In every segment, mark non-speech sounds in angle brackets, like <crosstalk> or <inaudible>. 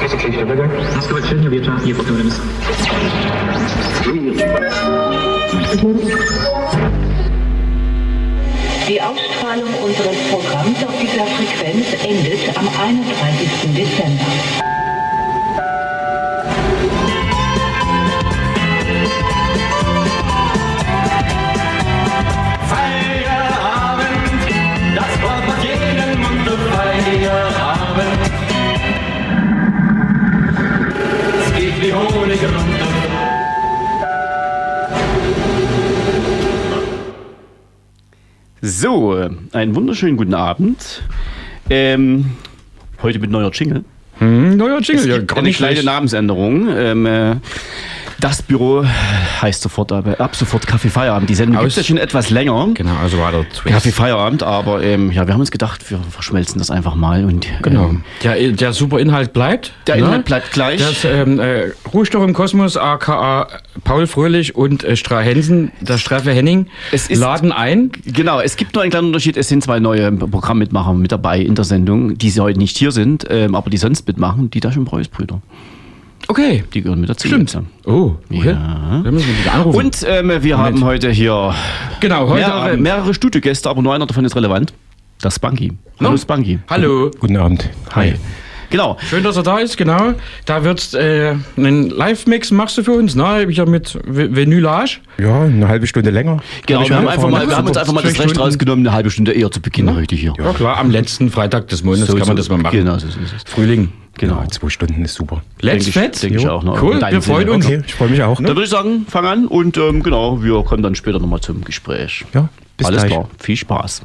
Sophisticated rigor. Rozkołeczenie wiecza nie potem Die Ausstrahlung unseres Programms auf dieser Frequenz endet am 31. Dezember. So, einen wunderschönen guten Abend. Ähm, heute mit neuer Jingle. Hm, neuer Jingle, Es ja, gar eine nicht kleine schlecht. Namensänderung. Ähm, äh, das Büro heißt sofort, aber ab sofort Kaffee Feierabend. Die Sendung es ja schon etwas länger. Genau, also war der Twist. Kaffee Feierabend, aber ähm, ja, wir haben uns gedacht, wir verschmelzen das einfach mal und Genau. ähm, Der, der super Inhalt bleibt. der ne? Inhalt bleibt gleich. Das ähm, äh, Ruhestoff im Kosmos, aka Paul Fröhlich und äh, Stra Hensen, der Straffe Henning, ist- laden ein. Genau, es gibt nur einen kleinen Unterschied. Es sind zwei neue Programmmitmacher mit dabei in der Sendung, die heute nicht hier sind, ähm, aber die sonst mitmachen, die Taschen Preuß-Brüder. Okay. Die gehören mit dazu. Stimmt. Oh, okay. Ja. Da müssen wir wieder anrufen. Und ähm, wir haben heute hier genau, heute mehrere, mehrere Studiogäste, aber nur einer davon ist relevant. Das Spunky. Hallo Oh. Spunky. Hallo. Guten Abend. Hi. Genau. Schön, dass er da ist, genau. Da wird's äh, einen Live-Mix machst du für uns, ne? Ich ja mit V- Vinylage. Ja, eine halbe Stunde länger. Genau, wir haben, einfach mal, vorhin- wir haben uns einfach mal das Recht Stunden. rausgenommen, eine halbe Stunde eher zu beginnen heute hier. Ja klar, am letzten Freitag des Monats So, kann man so. das mal machen. Genau, so ist es. Frühling. Genau. Ja, zwei Stunden ist super. Let's Denke ich- Fett. denke ich auch noch. Cool, wir freuen uns. Okay, ich freue mich auch. Dann würde ich sagen, fang an und ähm, genau, wir kommen dann später nochmal zum Gespräch. Ja, bis Alles gleich. klar, viel Spaß.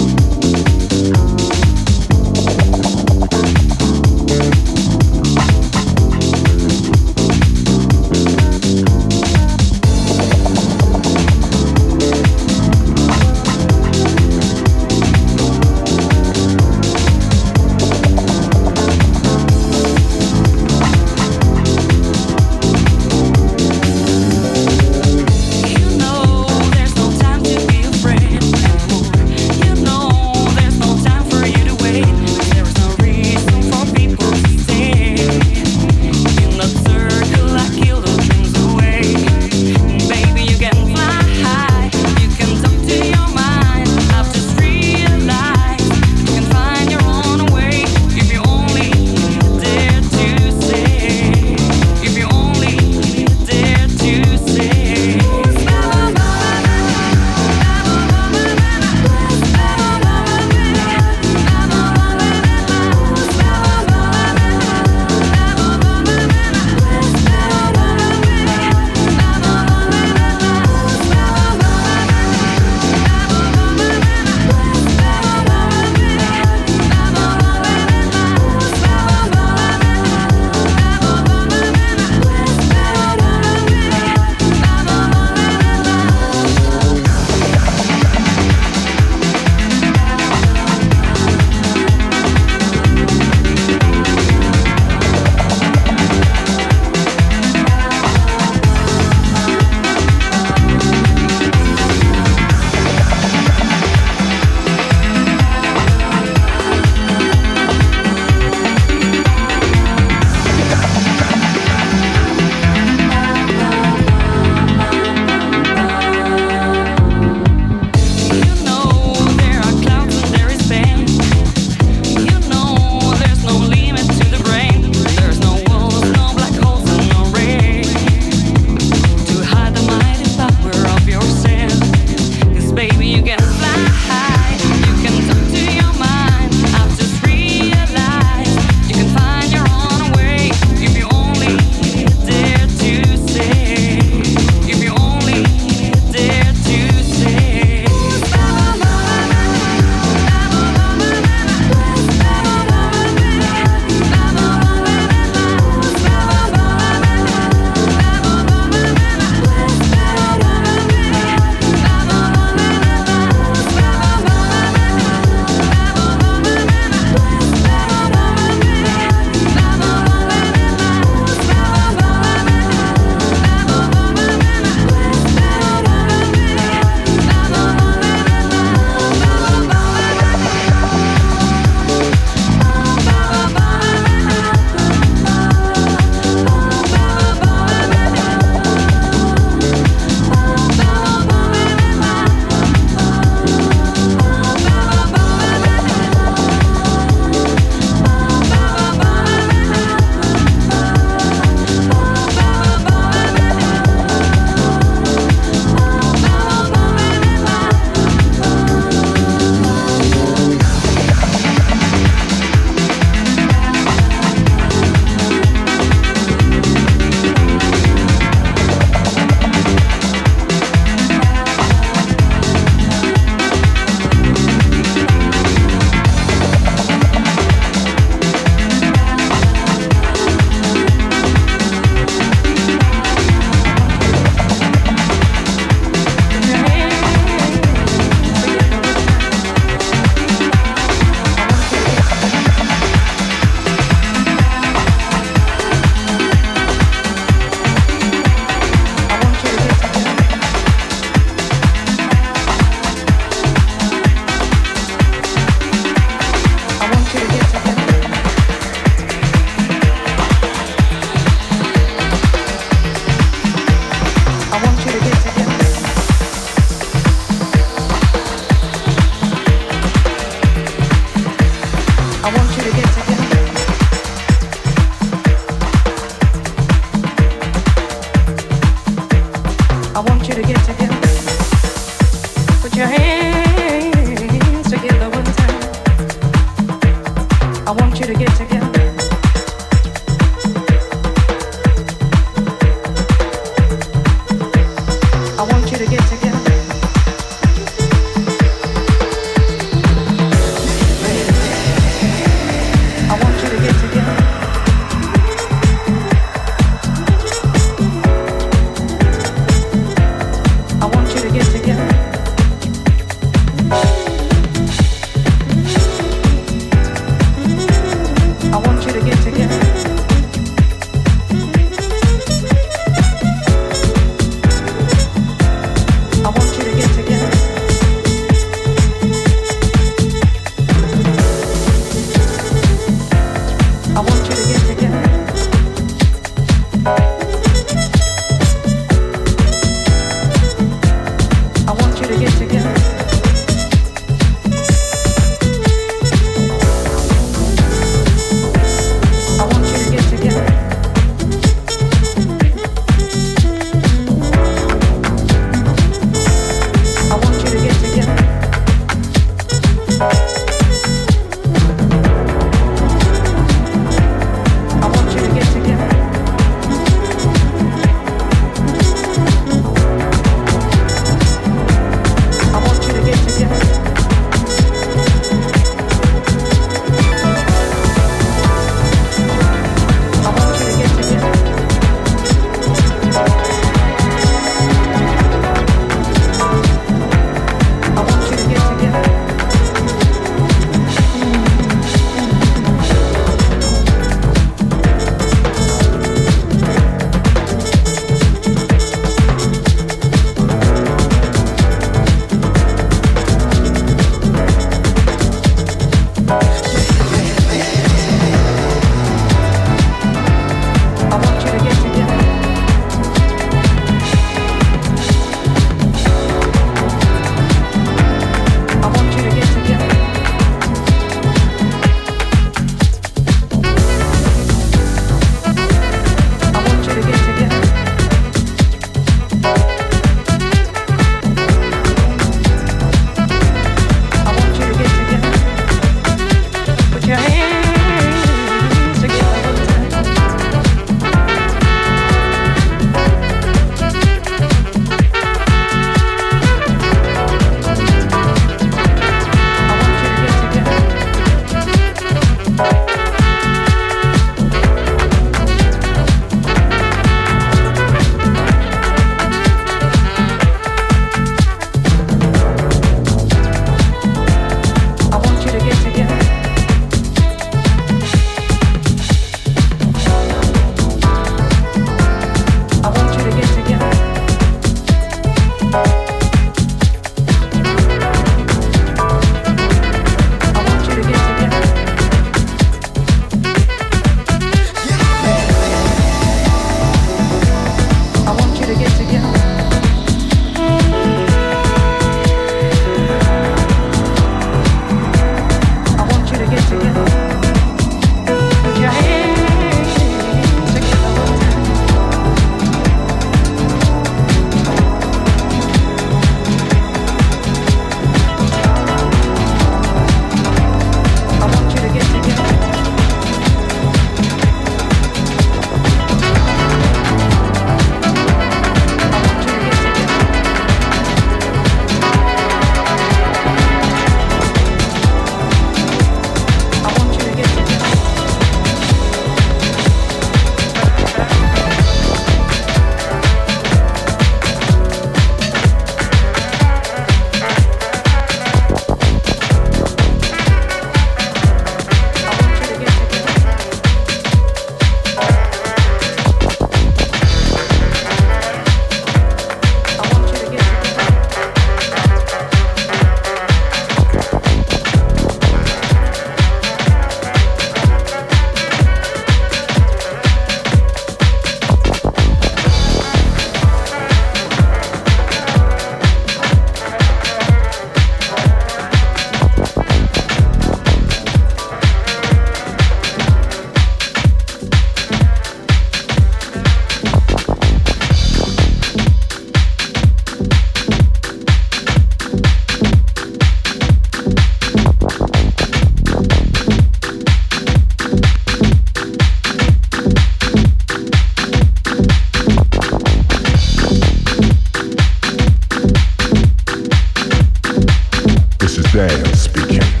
This is Dan speaking.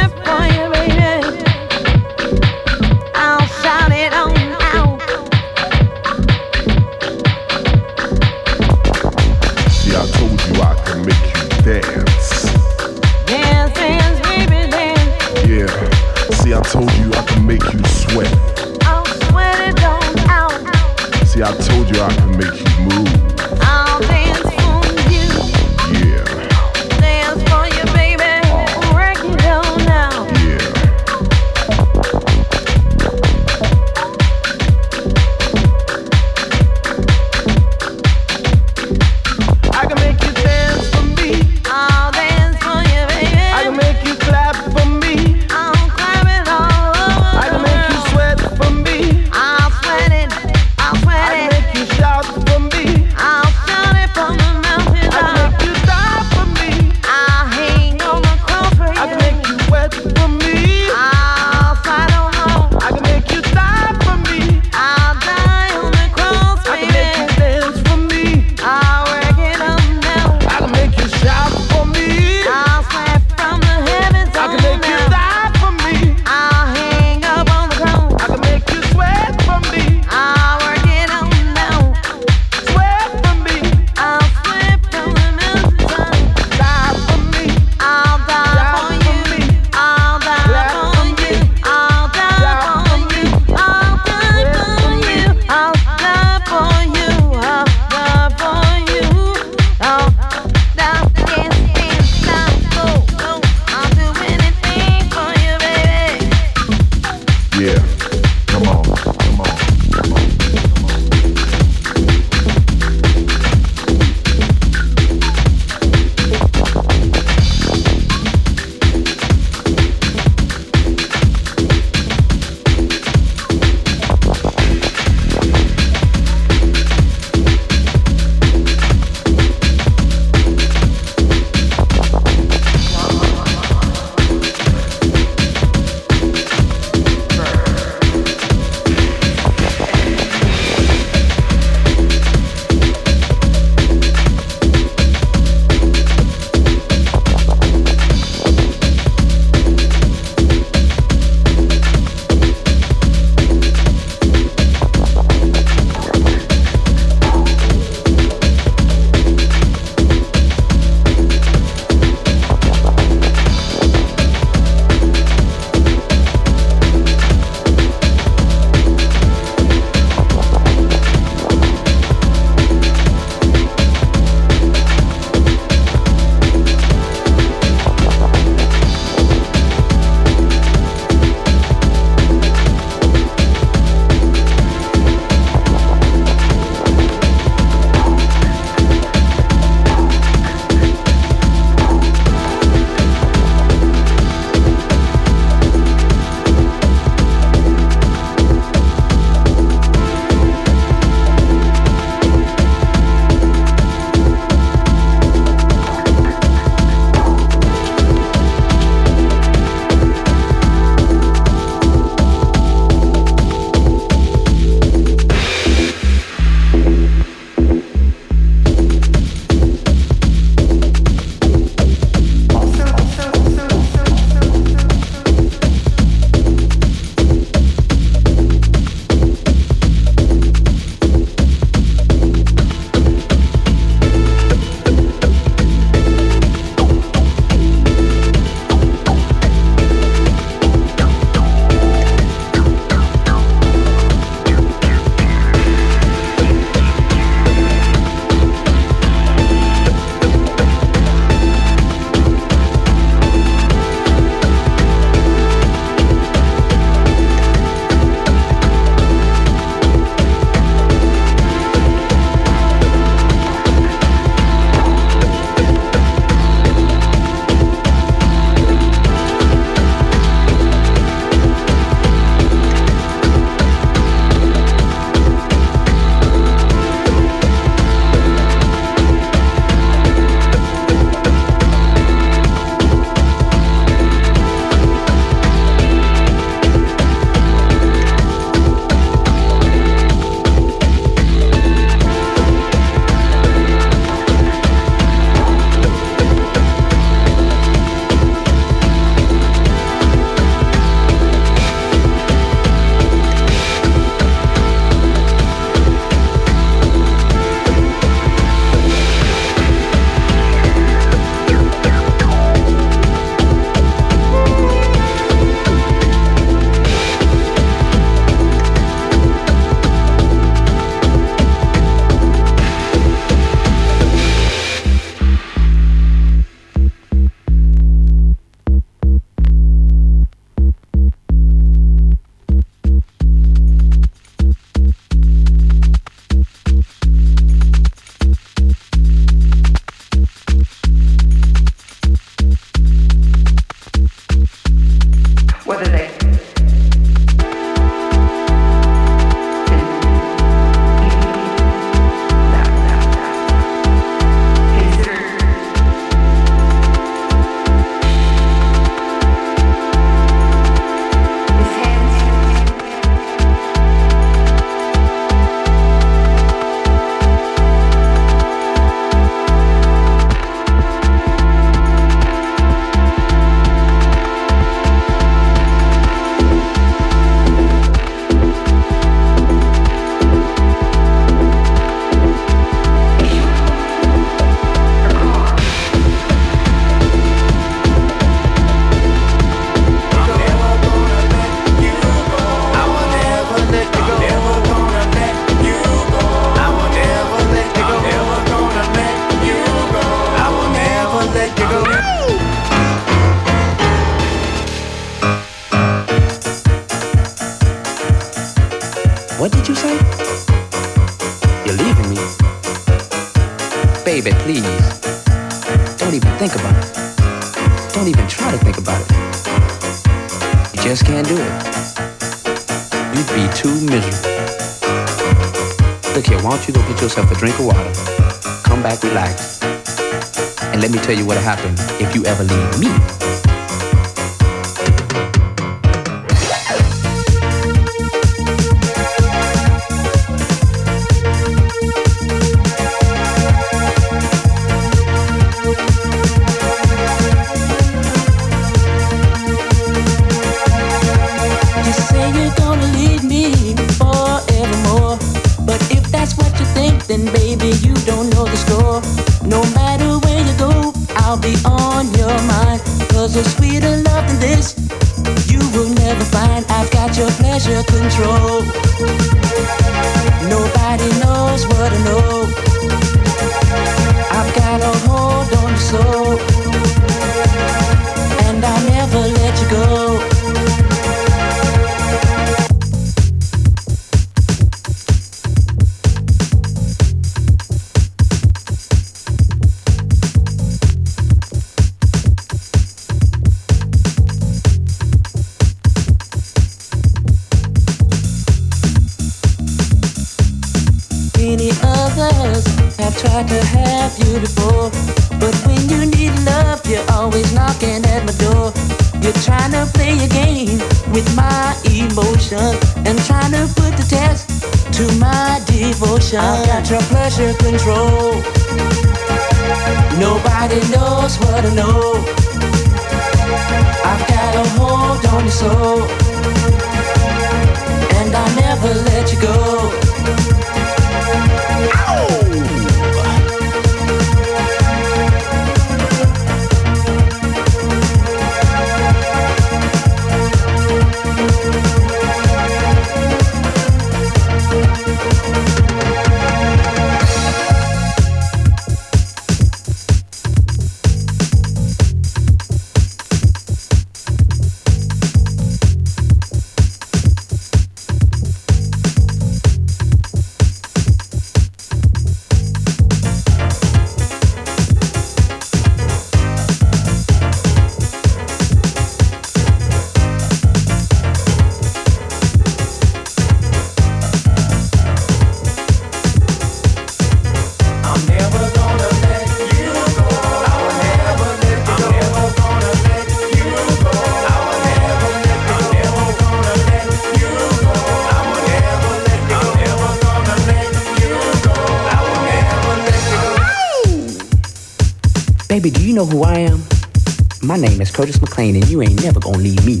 Is Curtis McLean, and you ain't never gonna need me.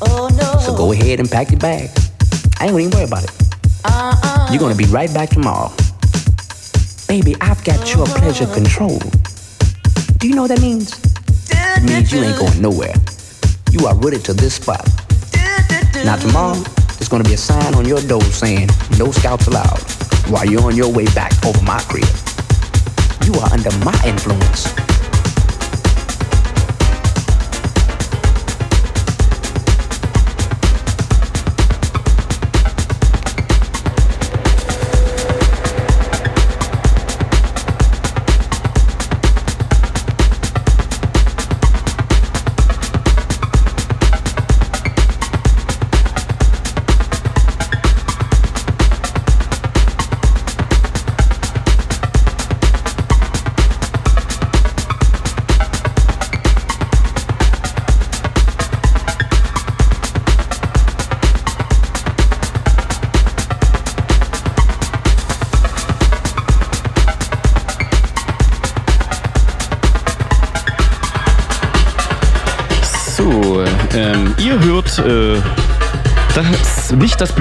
Oh no. So go ahead and pack your bags. I ain't gonna even worry about it. Uh-uh. You're gonna be right back tomorrow. Baby, I've got your pleasure control. Do you know what that means? It means you ain't going nowhere. You are rooted to this spot. Now tomorrow, there's gonna be a sign on your door saying, no scouts allowed, while you're on your way back over my crib. You are under my influence.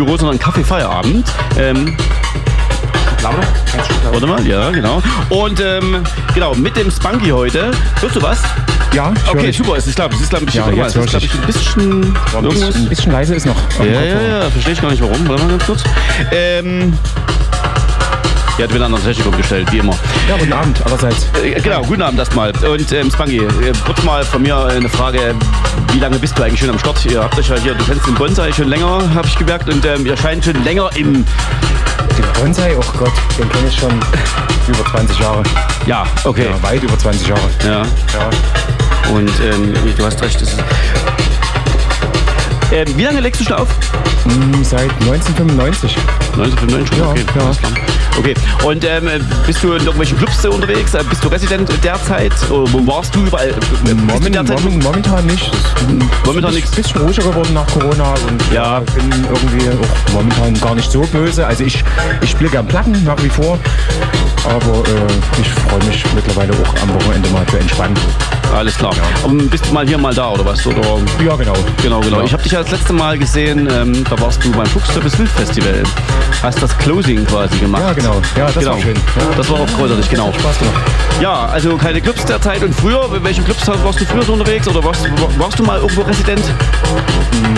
Büro, sondern Kaffee Feierabend. Ähm, Lauter? warte mal, ja, genau. Und ähm, genau, mit dem Spunky heute. Hörst du was? Ja, ich Okay, super. Es ist, glaube ich, ist, glaub ich, Ja, jetzt es ist, glaub ich ein bisschen Ein irgendwas. bisschen, ein bisschen leise ist noch. Ja, ja, ja, verstehe ich gar nicht warum. Warte mal ganz kurz. Ähm, Die hat wieder einen anderen Technik umgestellt, wie immer. Ja, guten Abend allerseits. Äh, genau, guten Abend erstmal. Und ähm, Spangi, äh, kurz mal von mir eine Frage. Wie lange bist du eigentlich schon am Start? Ihr habt euch ja hier, du kennst den Bonsai schon länger, habe ich gemerkt. Und ähm, ihr scheint schon länger im... Den Bonsai, oh Gott, den kenne ich schon über 20 Jahre. Ja, okay. Ja, weit über 20 Jahre. Ja. Ja. Und ähm, du hast recht. Das ist ähm, wie lange legst du schon auf? Hm, Seit 1995. 1995 Ja, okay. ja. klar. Okay, und ähm, bist du in irgendwelchen Clubs unterwegs? Äh, Bist du Resident derzeit? Oder wo warst du überall? Äh, Bist du Moment? Moment, momentan nicht. Momentan nichts. ein bisschen ruhiger geworden nach Corona und Ja. ja, bin irgendwie auch momentan gar nicht so böse. Also ich, ich spiele gern Platten nach wie vor, aber äh, ich freue mich mittlerweile auch am Wochenende mal zu entspannen. Alles klar. Und bist du mal hier, mal da, oder was? Oder? Ja, genau. Genau, genau. Ja. Ich habe dich ja das letzte Mal gesehen, ähm, da warst du beim Fuchstöppes Wild Festival. Hast das Closing quasi gemacht. Ja, genau. Ja, das genau. war schön. Ja. Das war auch großartig, genau. Hat Spaß gemacht. Ja, also keine Clubs derzeit. Und früher, in welchen Clubs warst du früher so unterwegs? Oder warst, warst du mal irgendwo Resident?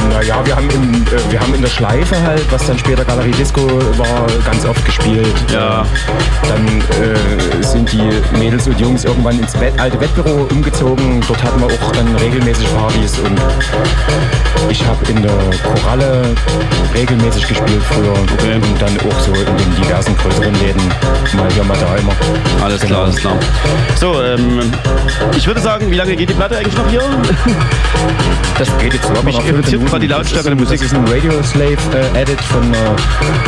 Naja, wir haben, im, äh, wir haben in der Schleife halt, was dann später Galerie Disco war, ganz oft gespielt. Ja. Dann äh, sind die Mädels und Jungs irgendwann ins alte Wettbüro umgezogen. Dort hatten wir auch dann regelmäßig Partys und ich habe in der Koralle regelmäßig gespielt früher Okay. und dann auch so in den diversen größeren Läden mal hier, mal da immer. Alles Genau. klar, alles klar. So, ähm, ich würde sagen, wie lange geht die Platte eigentlich noch hier? <laughs> Das geht jetzt Mich noch fünf irritiert gerade die Lautstärke der Musik. Das ist ein Radio Slave äh, Edit von einer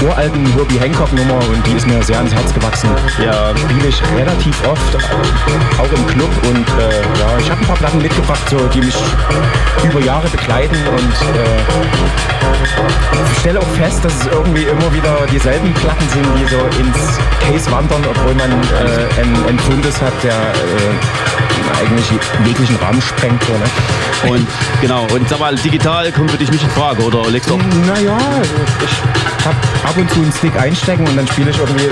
uralten Herbie Hancock Nummer und die ist mir sehr ans Herz gewachsen. Ja. Spiele ich relativ oft, äh, auch im Club und äh, ja, ich habe ein paar Platten mitgebracht, so, die mich über Jahre begleiten und äh, ich stelle auch fest, dass es irgendwie immer wieder dieselben Platten sind, die so ins Case wandern, obwohl man äh, einen, einen Fundus hat, der äh, eigentlich jeglichen Rahmen sprengt. So, ne? Und genau, und sag mal, digital kommt für dich nicht in Frage, oder legst du? Naja, ich habe ab und zu einen Stick einstecken und dann spiele ich irgendwie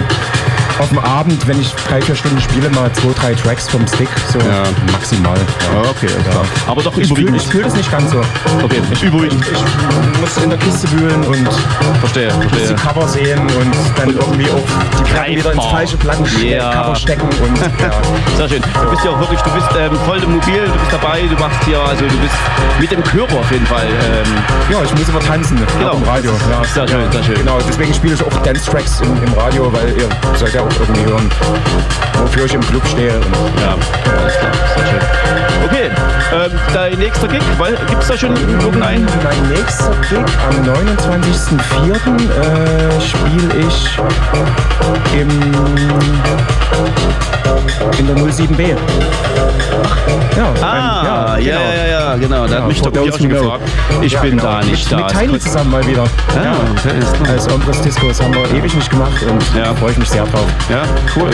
auf dem Abend, wenn ich drei, vier Stunden spiele, mal zwei, drei Tracks vom Stick, so Ja. maximal. Ja, okay, klar. Aber doch Ich fühle überwiegend. ich fühl das nicht ganz so. Okay, überwiegend. Ich muss in der Kiste wühlen und Verstehe, muss die verstehe. Cover sehen und dann irgendwie auch die Platten wieder ins falsche Plattencover Ja. stecken und ja. <laughs> Sehr schön. Du bist ja auch wirklich, du bist ähm, voll mobil, du bist dabei, du machst hier, also du bist mit dem Körper auf jeden Fall. Ähm, Ja, ich muss immer tanzen Genau. im Radio. Ja. Sehr schön, sehr schön. Genau, deswegen spiele ich auch Dance-Tracks im, im Radio, weil ihr sollt ja auch irgendwie hören, wofür ich im Club stehe. Und ja, alles klar, sehr schön. Okay, ähm, dein nächster Gig, gibt es da schon irgendeinen? Mein nächster Gig am 29.04. Äh, spiele ich im, in der 07B. Ja, Ah, beim- ja, ja, ja, genau. Da hat Ja, mich doch auch schon know. gefragt. Ich Ja, bin genau. da nicht mit, da. Mit Tiny zusammen mal wieder. Ja, okay, ist klar. Als Ombres Disco, das haben wir ewig nicht gemacht und Ja. da freue ich mich sehr drauf. Ja, cool.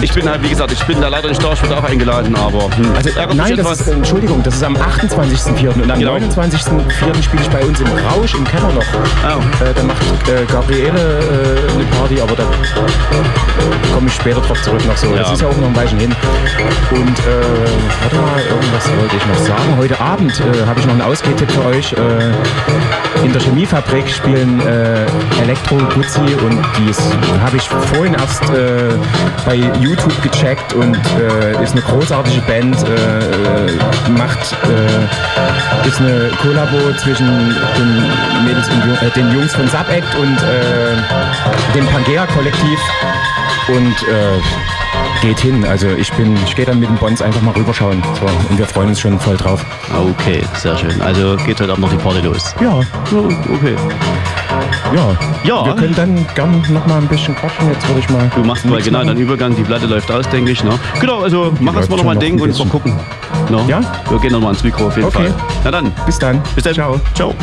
Ich bin halt, wie gesagt, ich bin da leider nicht da, ich wurde auch eingeladen, aber hm, Also, nein, das ist, Entschuldigung, das ist am 28.04. und am Genau. 29.04. spiele ich bei uns im Rausch im Keller noch. Oh. Äh, da macht äh, Gabriele äh, eine Party, aber da komme ich später drauf zurück noch so. Ja. Das ist ja auch noch ein Weilchen hin. Und äh, warte mal, irgendwas wollte ich noch sagen. Heute Abend äh, habe ich noch einen Ausgehtipp für euch. In der Chemiefabrik spielen äh, Elektro Guzzi und die habe ich vorhin erst äh, bei YouTube gecheckt und äh, ist eine großartige Band, äh, äh, macht äh, ist eine Kollabo zwischen den Mädels und den Jungs von Subact und dem Pangea Kollektiv und geht hin. Also ich bin, ich gehe dann mit den Bonds einfach mal rüberschauen. So, und wir freuen uns schon voll drauf. Okay, sehr schön. Also geht heute Abend noch die Party los. Ja, Okay. ja. Ja. Wir können dann gern noch mal ein bisschen quatschen. Jetzt würde ich mal. Du machst mal genau machen. deinen Übergang, die Platte läuft aus, denke ich. Ne? Genau, also mach erstmal noch mal ein Ding ein und mal gucken. Ne? Ja? Wir gehen noch mal ans Mikro auf jeden Okay. Fall. Na dann, Bis dann. bis dann. Ciao. Ciao.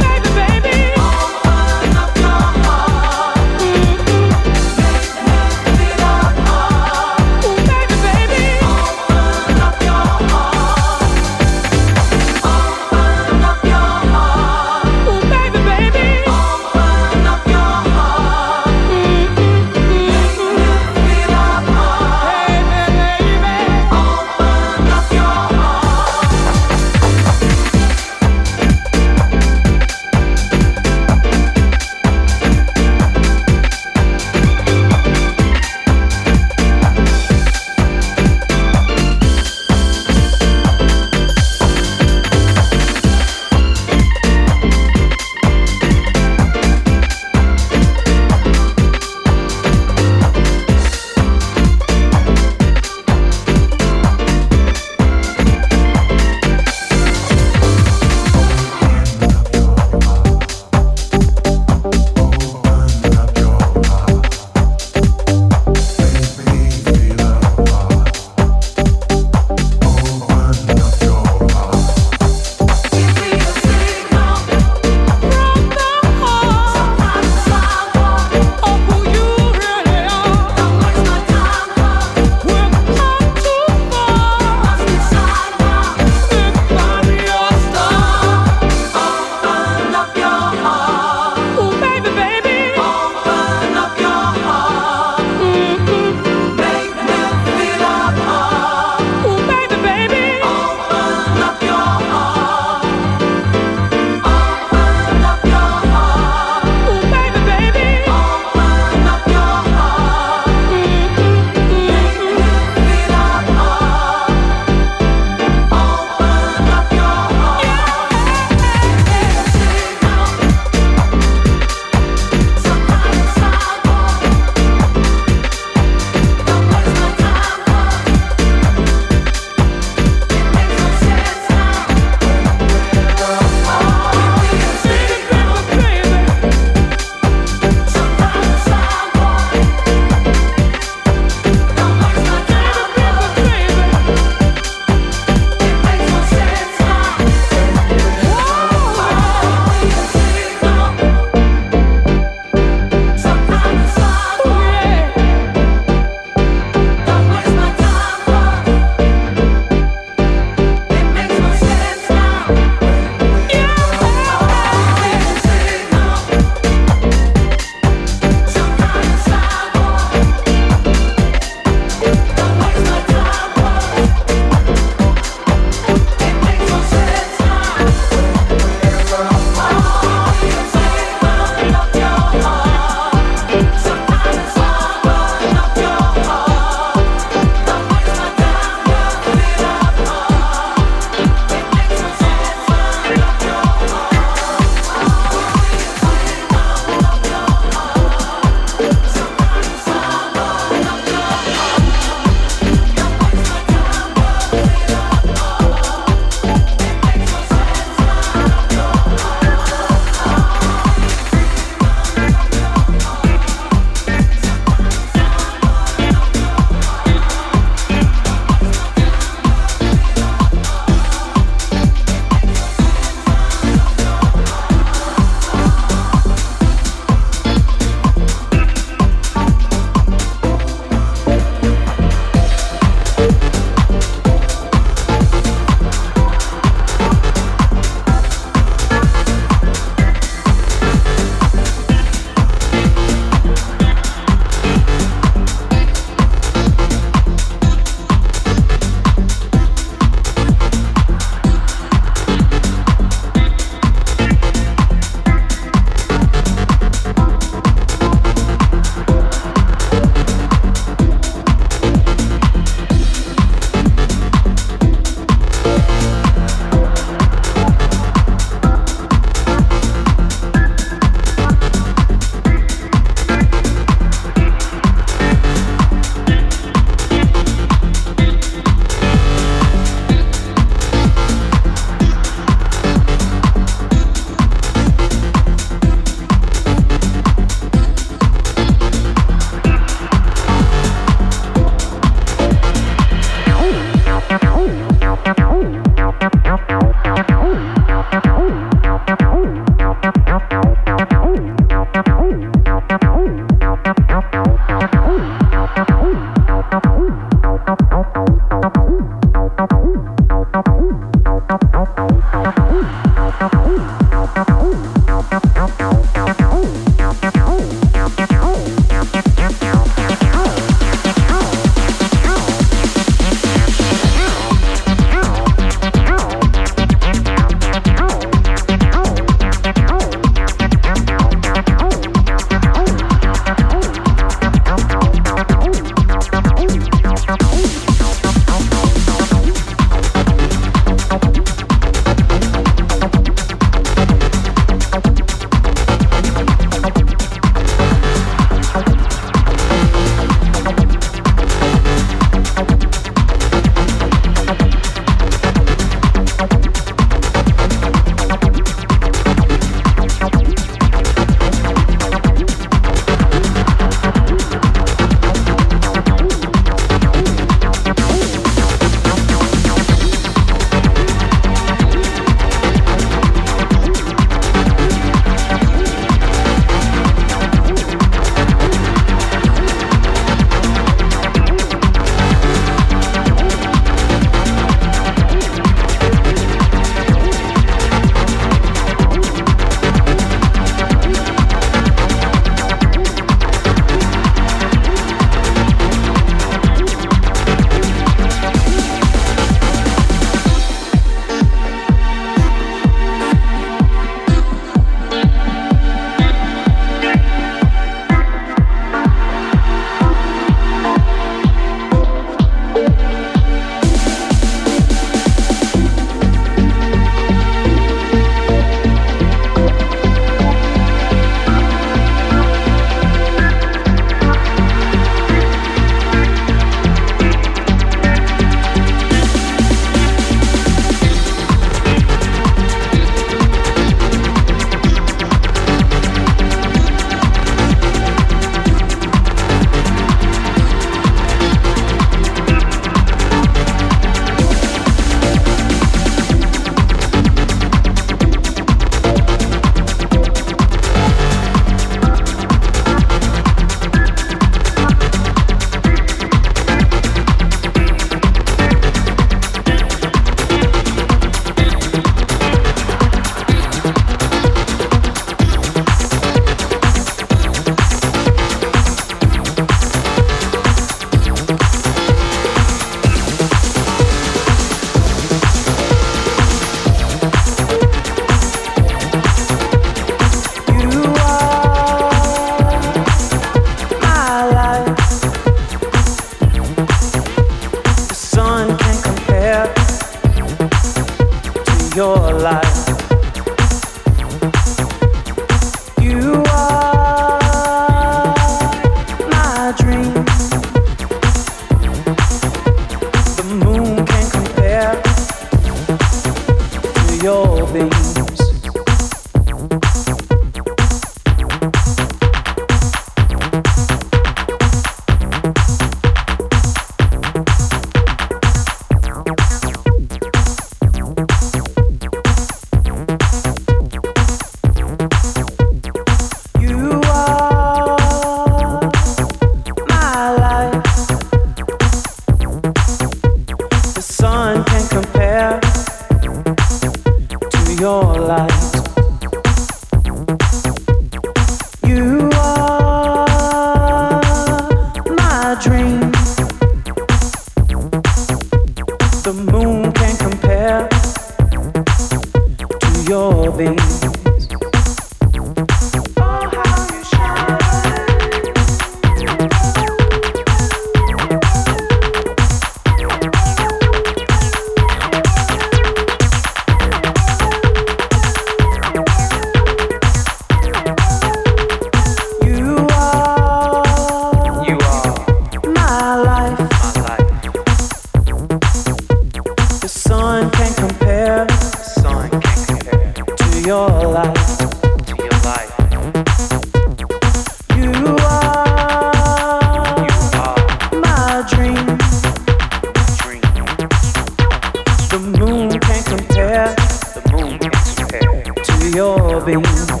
your beams.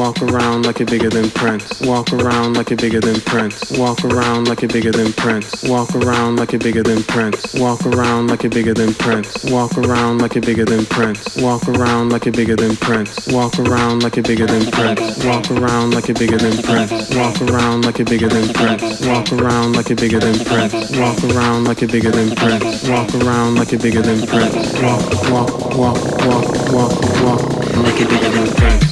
Walk around like you're bigger than Prince. Walk around like you're bigger than Prince. Walk around like you're bigger than Prince. Walk around like you're bigger than Prince. Walk around like you're bigger than Prince. Walk around like you're bigger than Prince. Walk around like you're bigger than Prince. Walk around like you're bigger than Prince. Walk around like you're bigger than Prince. Walk around like you're bigger than Prince. Walk around like you're bigger than Prince. Walk around like you're bigger than Prince. Walk around like you're bigger than Prince. Walk, walk, walk, walk, walk, walk. Like you're bigger than Prince.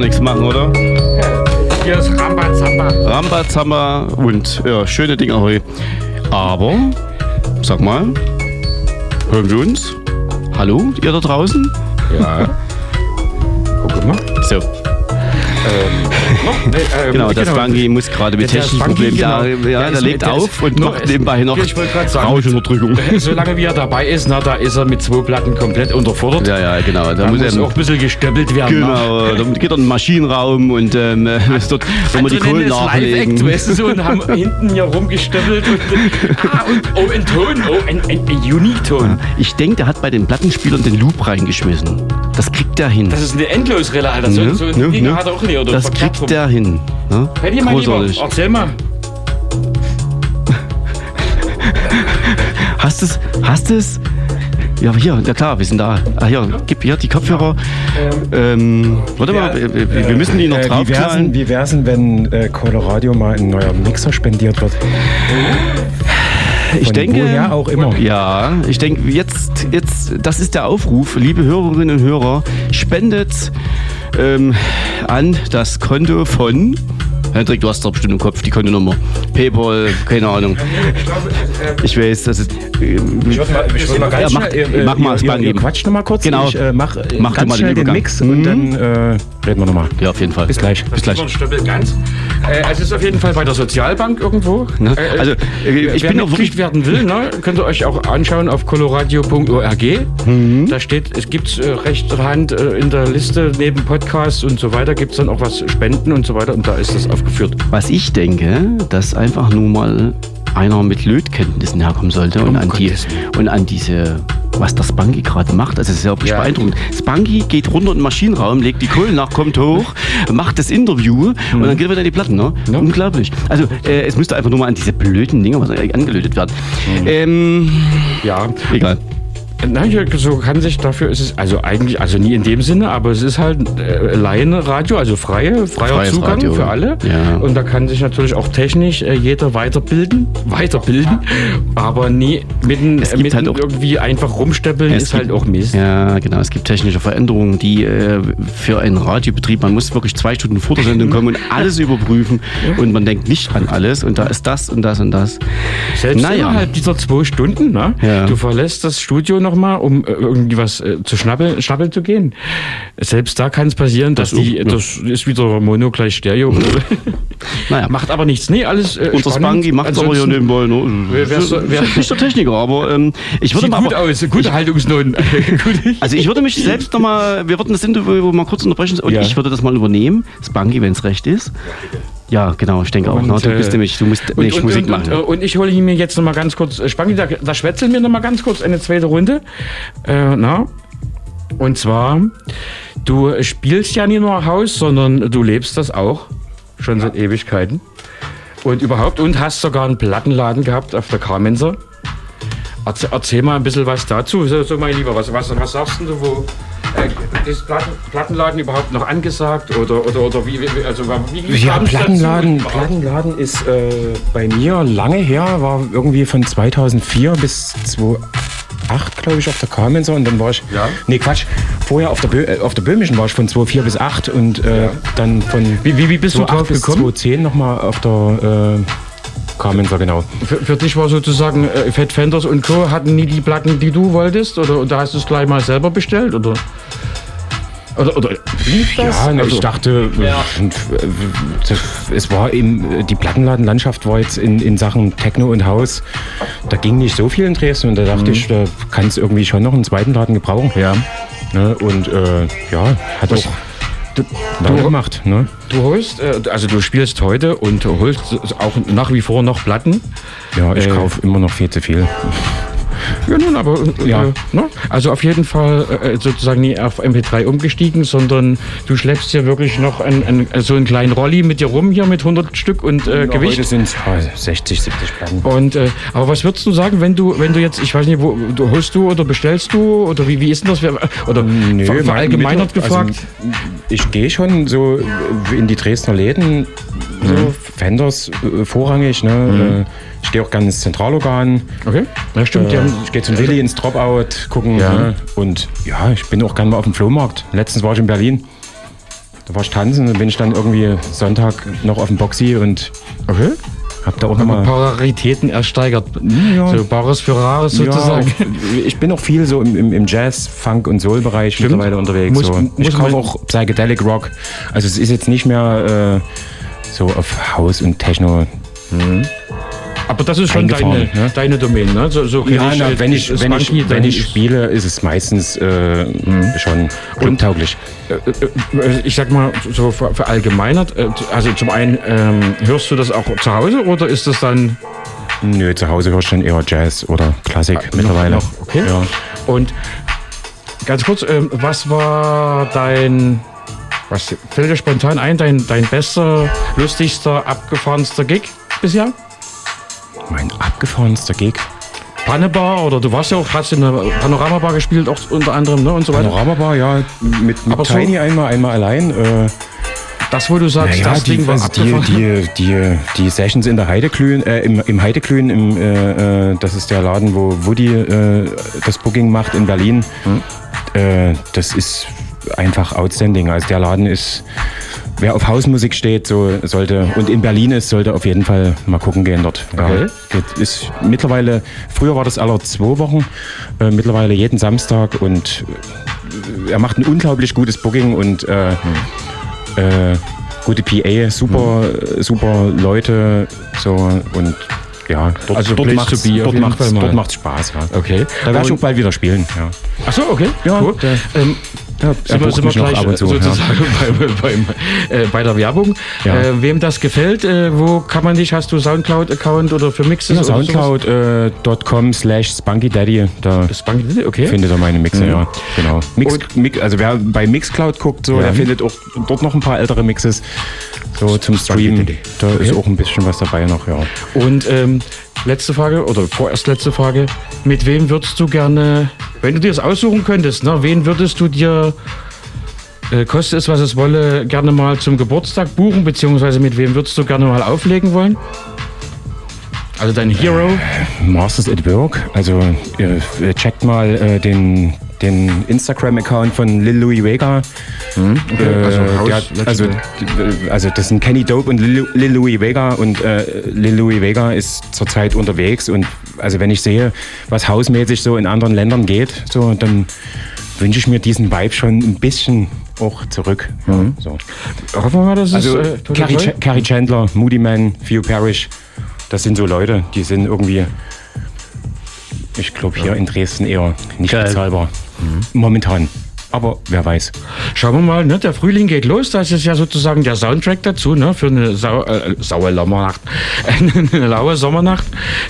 Nichts machen, oder? Hier ist Rambazamba. Rambazamba und ja, schöne Dinger heute. Aber, sag mal, hören wir uns? Hallo, ihr da draußen? Ja. <laughs> Guck mal. So. <laughs> genau, das Bangi muss gerade mit Der technischen Problemen, da, genau. ja, Der der ist- legt der ist- auf und noch- macht nebenbei noch Rauschunterdrückung. <laughs> Solange wie er dabei ist, na, da ist er mit zwei Platten komplett unterfordert. Ja, ja, genau. Da, muss, muss er auch ein bisschen gestöppelt werden. Genau, <laughs> da geht er in den Maschinenraum und ähm, ist dort, wo man die Kohlen nachlegen. Weißt du, so, und haben hinten hier rumgestöppelt. Und, ah, und oh, ein Ton, oh, ein, ein, ein Unique-Ton. Ich denke, der hat bei den Plattenspielern den Loop reingeschmissen. Das kriegt er hin. Das ist eine Endlosrille, Alter. So, Ne? so ein Ne? Ding Ne? hat er auch nicht. Oder das kriegt rum. der hin. Ne? Patty, mein Lieber, Großartig. erzähl mal. <laughs> Hast es? Hast es? Ja, hier, ja klar, wir sind da. Ah, hier, gib hier die Kopfhörer. Ähm, warte mal, wir, wir, müssen die noch Äh, wie wär's, denn- draufknallen. wie wär's denn, wenn äh, Colorado mal ein neuer Mixer spendiert wird? Ich Von denke, woher auch immer. Ja, ich denke, jetzt, jetzt, das ist der Aufruf, liebe Hörerinnen und Hörer, spendet ähm, an das Konto von. Hendrik, du hast doch bestimmt im Kopf die Kontonummer. Paypal, keine Ahnung. Ich weiß, das ist. äh, Ich würde mal, ich würd mal ganz ja, mach, schnell, äh, mach mal das ihr, ihr geben. quatscht noch mal kurz. Genau. Ich äh, mach, äh, Mach du ganz mal den schnell den. Mix Mhm. und dann äh, reden wir nochmal. Ja, auf jeden Fall. Bis gleich. Bis gleich. Ganz. Äh, also es ist auf jeden Fall bei der Sozialbank irgendwo. Ne? Äh, Also, äh, ich wer bin Mitglied wirklich. werden will, ne, könnt ihr euch auch anschauen auf coloradio.org. Mhm. Da steht, es gibt äh, rechte Hand äh, in der Liste neben Podcasts und so weiter, gibt es dann auch was Spenden und so weiter und da ist das aufgeführt. Was ich denke, dass einfach nur mal einer mit Lötkenntnissen herkommen sollte und, an, die, und an diese, was das Spanky gerade macht. Also, es ist ja wirklich Ja. beeindruckend. Spanky geht runter in den Maschinenraum, legt die Kohlen nach, kommt hoch, <laughs> macht das Interview und dann geht er wieder in die Platten. Ne? Unglaublich. Also, äh, es müsste einfach nur mal an diese blöden Dinger was angelötet werden. Ähm, Ja. egal. Nein, so kann sich dafür, ist es also eigentlich, also nie in dem Sinne, aber es ist halt äh, Laienradio, also freie, freier Freies Zugang Radio. für alle. Ja. Und da kann sich natürlich auch technisch äh, jeder weiterbilden, <laughs> weiterbilden, aber nie mitten, Es äh, mitten halt auch- irgendwie einfach rumsteppeln ist halt gibt- auch Mist. Ja, genau. Es gibt technische Veränderungen, die äh, für einen Radiobetrieb, man muss wirklich zwei Stunden vor der Sendung kommen und <laughs> alles überprüfen und man denkt nicht an alles und da ist das und das und das. Selbst naja. innerhalb dieser zwei Stunden, ne? Ja. du verlässt das Studio nochmal, um äh, irgendwie was äh, zu schnappeln, schnappeln zu gehen. Selbst da kann es passieren, dass Das die, ja. das ist wieder Mono gleich Stereo. <laughs> Naja. Macht aber nichts. Nee, alles äh, Unser spannend. Spanky macht es aber Ansonsten- nebenbei. Ne? Wer- wer so- wer- Ist nicht der Techniker, aber ähm, ich würde Sieht mal. gut aber, aus, gute Haltungsnoten. <laughs> Also ich würde mich selbst nochmal, wir würden das Interview mal kurz unterbrechen und Ja. ich würde das mal übernehmen. Spanky, wenn es recht ist. Ja, genau, ich denke auch. Und, Ne? Du äh, bist nämlich, du musst Und, und, Musik machen. Und, äh, ich hole mir jetzt noch mal ganz kurz, äh, Spangi, da, da schwätzeln wir noch mal ganz kurz eine zweite Runde. Äh, na? Und zwar, du spielst ja nicht nur Haus, sondern du lebst das auch. Schon seit Ewigkeiten. Und überhaupt, und hast sogar einen Plattenladen gehabt auf der Kamenzer. Erzähl, erzähl mal ein bisschen was dazu. So, mein Lieber, was, was, was sagst denn du, wo äh, ist Platten, Plattenladen überhaupt noch angesagt? Oder, oder, oder wie, wie, also, wie, wie Ja, kam's dazu? Plattenladen, Plattenladen ist äh, bei mir lange her, war irgendwie von 2004 bis 2008, glaube ich, auf der Kamenzer und dann war ich, Ja. nee Quatsch, vorher auf der, Bö äh, auf der Böhmischen war ich von 2004 bis 8 und äh, dann von Wie, wie, wie bist du 2008 drauf gekommen? 2010 nochmal auf der äh, Kamenzer, genau. Für, für dich war sozusagen äh, Fat Fenders und Co. hatten nie die Platten, die du wolltest? Oder und da hast du es gleich mal selber bestellt? Oder, oder, oder lief das? Ja, na, Also- ich dachte, äh, das- es war eben, die Plattenladenlandschaft war jetzt in, in Sachen Techno und Haus, da ging nicht so viel in Dresden und da dachte Mhm. ich, da kann es irgendwie schon noch einen zweiten Laden gebrauchen. Ja. Ne, und äh, ja, hat Was- auch lange gemacht. Ne? Du holst, äh, also du spielst heute und holst auch nach wie vor noch Platten. Ja, ich Äh, kaufe immer noch viel zu viel. Ja, nun, aber äh, Ja. Äh, ne? also auf jeden Fall äh, sozusagen nie auf MP3 umgestiegen, sondern du schleppst hier wirklich noch ein, ein, so einen kleinen Rolli mit dir rum hier mit 100 Stück und äh, Heute Gewicht. sind es 60, 70 Platten. Und äh, aber was würdest du sagen, wenn du wenn du jetzt, ich weiß nicht, wo du holst du oder bestellst du oder wie, wie ist denn das? Oder Nö, ver- mein verallgemeinert Mittel- gefragt? Also, ich gehe schon so in die Dresdner Läden, so Fenders äh, vorrangig. Ne? Mhm. Äh, Ich gehe auch gerne ins Zentralorgan. Okay, ja stimmt. Äh, haben- ich gehe zum Willi ins Dropout gucken. Ja. Ne? Und ja, ich bin auch gerne mal auf dem Flohmarkt. Letztens war ich in Berlin. Da war ich tanzen und bin ich dann irgendwie Sonntag noch auf dem Boxy und okay. hab da auch nochmal. Pararitäten ersteigert. Ja. So Bares für Rares sozusagen. Ja, <laughs> ich bin auch viel so im, im, im Jazz, Funk und Soul-Bereich mittlerweile unterwegs. Muss- so. muss ich kaufe auch Psychedelic Rock. Also es ist jetzt nicht mehr äh, so auf House und Techno. Aber das ist schon deine, ne? deine Domain, ne? So, so Ja, na, äh, wenn ich, wenn ich, wenn ich ist- spiele, ist es meistens äh, schon clubtauglich. Äh, äh, Ich sag mal, so ver- verallgemeinert, äh, also zum einen, ähm, hörst du das auch zu Hause oder ist das dann Nö, zu Hause höre ich dann eher Jazz oder Klassik mittlerweile. noch, noch, okay. Ja. Und ganz kurz, ähm, was war dein, was fällt dir spontan ein, dein, dein bester, lustigster, abgefahrenster Gig bisher? Mein abgefahrenster Gig. Pannebar oder du warst ja auch, hast in der Panoramabar gespielt, auch unter anderem, ne, und so weiter. Panoramabar, ja, mit, mit Aber so- Tiny einmal, einmal allein. Äh, Das, wo du sagst, naja, das die, Ding war also die, abgefahren. die, die, die Sessions in der Heideklühen, äh, im, im Heideklühen, im, äh, äh, das ist der Laden, wo Woody äh, das Booking macht in Berlin. Hm. Äh, das ist einfach outstanding. Also der Laden ist, wer auf Hausmusik steht, so sollte und in Berlin ist, sollte auf jeden Fall mal gucken gehen dort. Okay. ist mittlerweile, früher war das alle zwei Wochen, äh, mittlerweile jeden Samstag und äh, er macht ein unglaublich gutes Booking und äh, äh, gute PA, super, Hm. super Leute, so und ja, dort, Also dort be auf dort macht's, dort macht's Spaß, ja. Okay. Da werde ich auch bald wieder spielen, ja. Achso, okay. Ja, cool. ähm, er sind wir, sind wir gleich zu, sozusagen <laughs> bei, beim, äh, bei der Werbung. Ja. Äh, wem das gefällt, äh, wo kann man dich? Hast du Soundcloud-Account oder für Mixes? Ja? Soundcloud.com slash Spunky Daddy, da Spunky Daddy, okay. findet er meine Mixe, Mhm. ja, genau. Mix, Mix, also wer bei Mixcloud guckt, so, Ja. der findet auch dort noch ein paar ältere Mixes, so zum Streamen, da ist Okay. auch ein bisschen was dabei noch, ja. Und ähm, letzte Frage, oder vorerst letzte Frage. Mit wem würdest du gerne, wenn du dir das aussuchen könntest, ne, wen würdest du dir, äh, koste es was es wolle, gerne mal zum Geburtstag buchen, beziehungsweise mit wem würdest du gerne mal auflegen wollen? Also dein Hero? Masters at Work. Also ihr checkt mal äh, den, den Instagram-Account von Lil Louis Vega. okay. Äh, Also hat, also, also das sind Kenny Dope und Lil, Lil Louis Vega und äh, Lil Louis Vega ist zurzeit unterwegs und also wenn ich sehe, was hausmäßig so in anderen Ländern geht, so dann wünsche ich mir diesen Vibe schon ein bisschen auch zurück. Ja, so. Hoffen wir mal, dass Also es äh, Carrie. Ch Carrie Chandler, Moody Man, Theo Parrish, das sind so Leute, die sind irgendwie, ich glaube hier in Dresden eher nicht Geil. bezahlbar. Momentan. Aber wer weiß. Schauen wir mal, ne, der Frühling geht los. Das ist ja sozusagen der Soundtrack dazu, ne, für eine sau, äh, saue Sommernacht. <laughs> eine laue Sommernacht.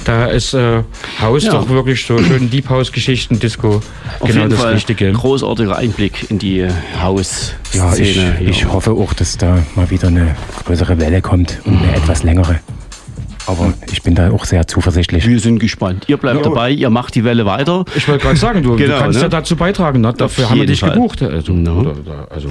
Da ist äh, Haus Ja. doch wirklich so schön Deep House Geschichten, Disco. Auf genau jeden das Fall Richtige. großartiger Einblick in die Hausszene. Ja, ich, ich hoffe auch, dass da mal wieder eine größere Welle kommt und eine etwas längere. Aber ich bin da auch sehr zuversichtlich. Wir sind gespannt. Ihr bleibt Ja, dabei, ihr macht die Welle weiter. Ich wollte gerade sagen, du, Genau, du kannst ne? ja dazu beitragen. Ne? Dafür haben wir dich Fall. gebucht. Also, oder, oder, also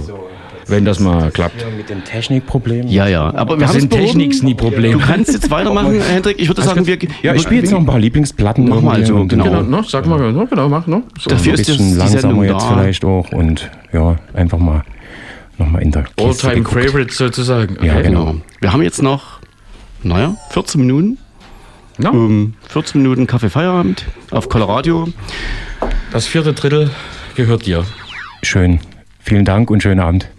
wenn das mal klappt. Mit dem Technikproblem. Ja, ja. Aber wir Das haben sind Techniks nie Problem. Du kannst jetzt weitermachen, <laughs> Hendrik. Ich würde sagen, wir. Ja, ich spiele jetzt noch ein paar Lieblingsplatten. Mach mal so, genau. Genau, ne? sag mal, ne? genau, mach, ne? So. Dafür Ein ist die langsamer Sendung jetzt da. vielleicht auch und ja, einfach mal nochmal in der All-Time. Favorites sozusagen. Ja, Okay. genau. Genau. Wir haben jetzt noch, naja, 14 Minuten. Ja. Um 14 Minuten Kaffee Feierabend auf Colorado. Das vierte Drittel gehört dir. Schön. Vielen Dank und schönen Abend.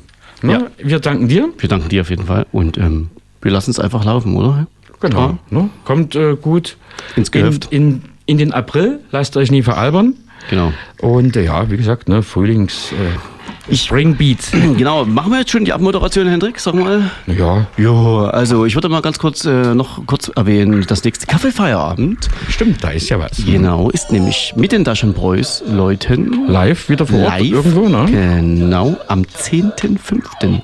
Ne? Ja. Wir danken dir. Wir danken dir auf jeden Fall. Und ähm, wir lassen es einfach laufen, oder? Genau. Ja. Ne? Kommt äh, gut Ins in, Gehöft. in, in den April. Lasst euch nie veralbern. Genau. Und äh, ja, wie gesagt, ne, Frühlings äh, Spring Beat. <clears throat> Genau. Machen wir jetzt schon die Abmoderation, Hendrik? Sag mal. Ja, Ja, also ich würde mal ganz kurz äh, noch kurz erwähnen, das nächste Kaffeefeierabend, stimmt, da ist ja was. genau, ist nämlich mit den Taschenbräus Leuten Live wieder vor Ort live irgendwo, ne? Genau, am 10.05.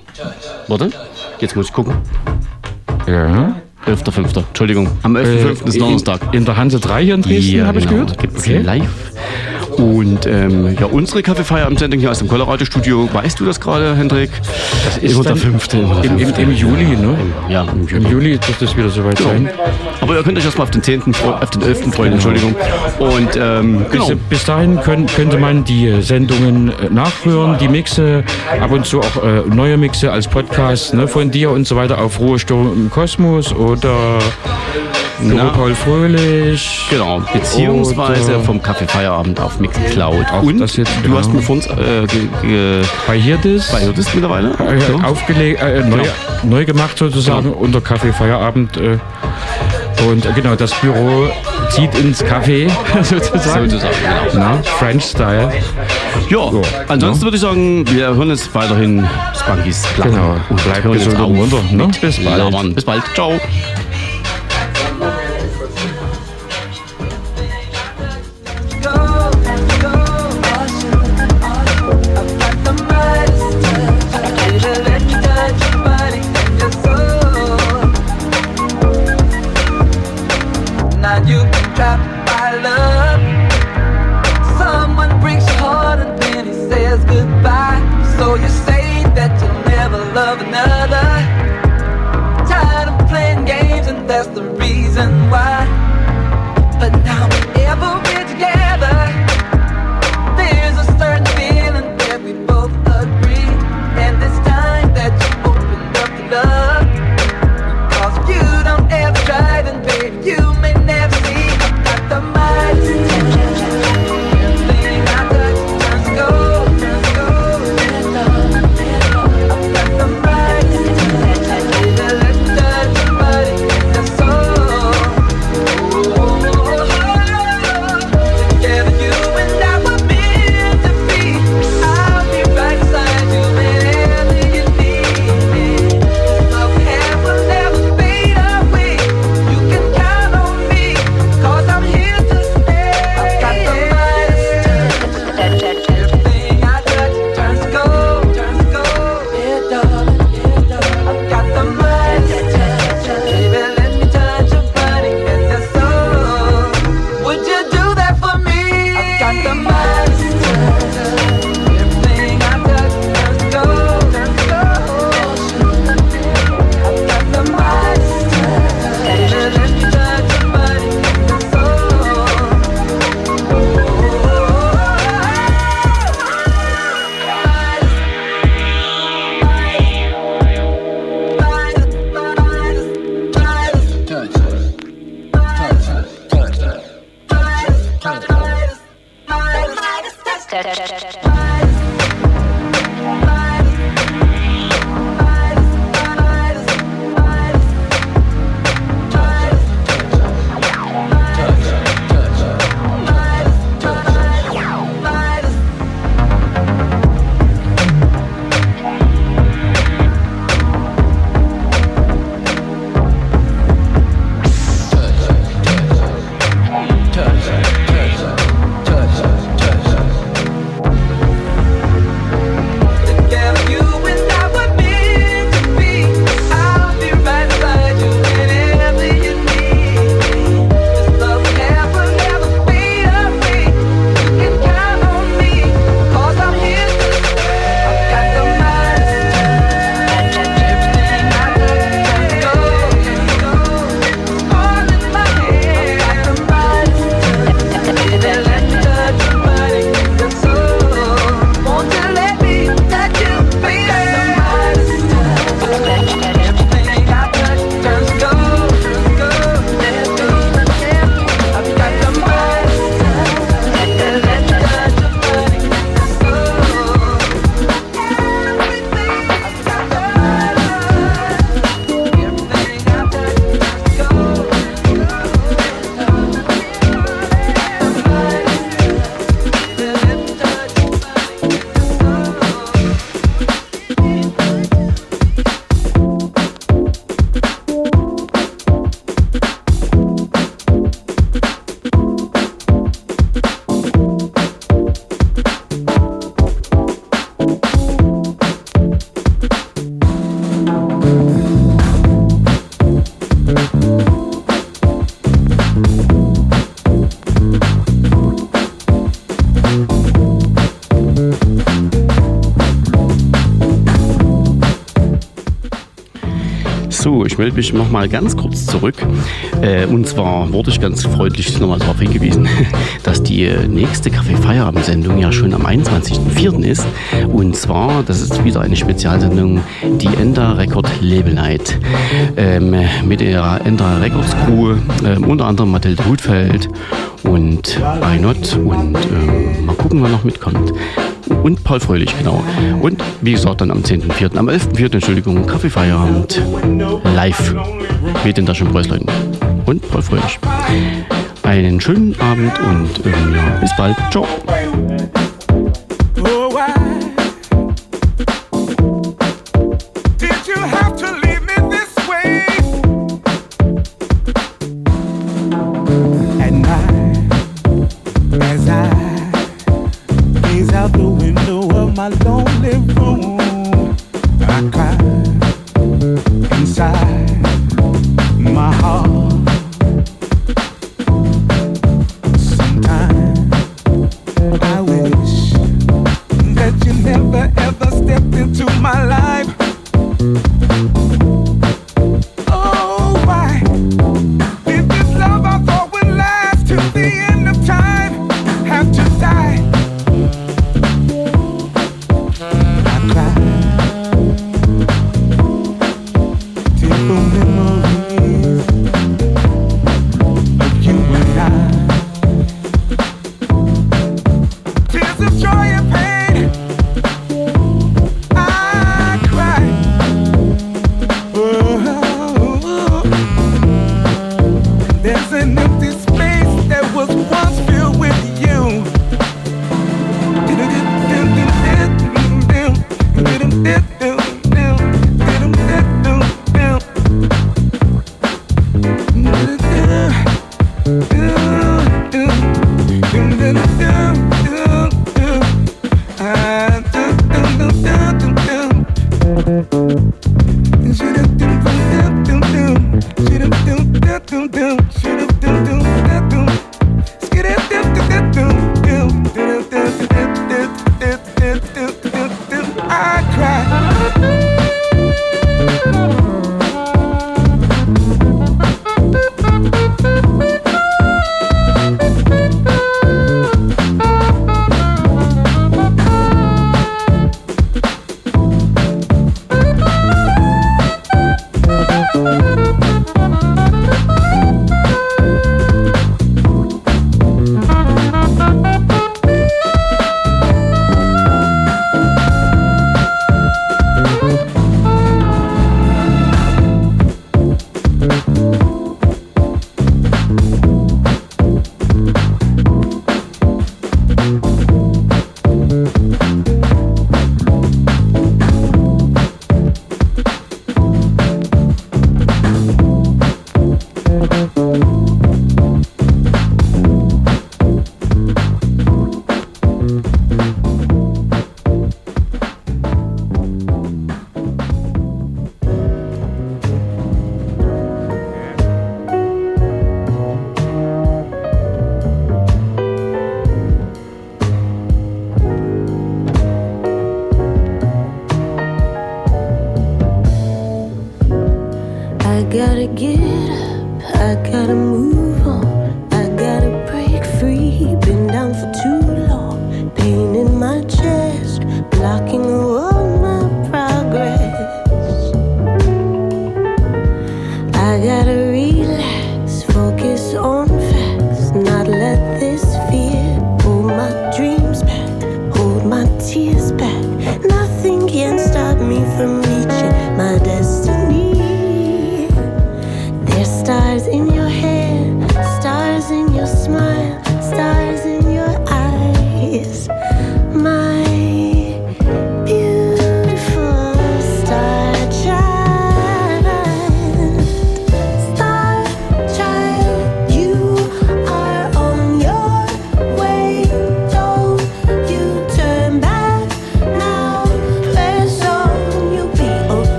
Warte, jetzt muss ich gucken. Ja. 11.05. Entschuldigung, am 11.05. ist Äh, Donnerstag. In, in der Hanse 3 hier in Dresden, habe ich gehört. Gibt es Okay. live. Und ähm, ja, unsere Kaffeefeierabend-Sendung hier aus dem Colorado-Studio, weißt du das gerade, Hendrik? Das ist immer der dann fünfte. immer der Im, im. Im Juli, ne? Ja, im Im Juli dürfte es wieder soweit sein. Aber ihr könnt euch erstmal auf den 10., fre- auf den 11. freuen, Entschuldigung. Und ähm, genau. Bis, bis dahin können, könnte man die Sendungen äh, nachhören, die Mixe, ab und zu auch äh, neue Mixe als Podcast ne, von dir und so weiter auf Ruhesturm im Kosmos oder Na. Büro Paul Fröhlich. Genau, beziehungsweise Oder- vom Kaffeefeierabend auf Mixcloud. Auch Und jetzt, du genau. hast mir vor uns äh, ge, Bei Hirdis. bei Hirdis mittlerweile. äh, Ja. aufgelegt, äh, neu, Genau. neu gemacht sozusagen unter Kaffee Feierabend. Äh, und genau, das Büro zieht ins Café <laughs> sozusagen. Sozusagen, genau. Na, French Style. Ja, ansonsten würde ich sagen, wir hören jetzt weiterhin Spunkies Platten. Genau. Und Bleibt gesund und auf munter, ne? Bis bald. Bis bald. Ciao. Ich melde mich noch mal ganz kurz zurück. Äh, und zwar wurde ich ganz freundlich nochmal darauf hingewiesen, <laughs> dass die äh, nächste Kaffee-Feierabend-Sendung ja schon am 21.04. ist. Und zwar, das ist wieder eine Spezialsendung, die Ender Record Label Night. Ähm, mit der Ender Records Crew, ähm, unter anderem Mathilde Hutfeld und Einot und ähm, mal gucken, wer noch mitkommt. Und Paul Fröhlich, genau. Und wie gesagt, dann am 10.04., am 11.04., Entschuldigung, Kaffeefeierabend live mit den Taschenpreußleuten und Paul Fröhlich. Einen schönen Abend und ähm, ja, bis bald. Ciao. Mm-hmm.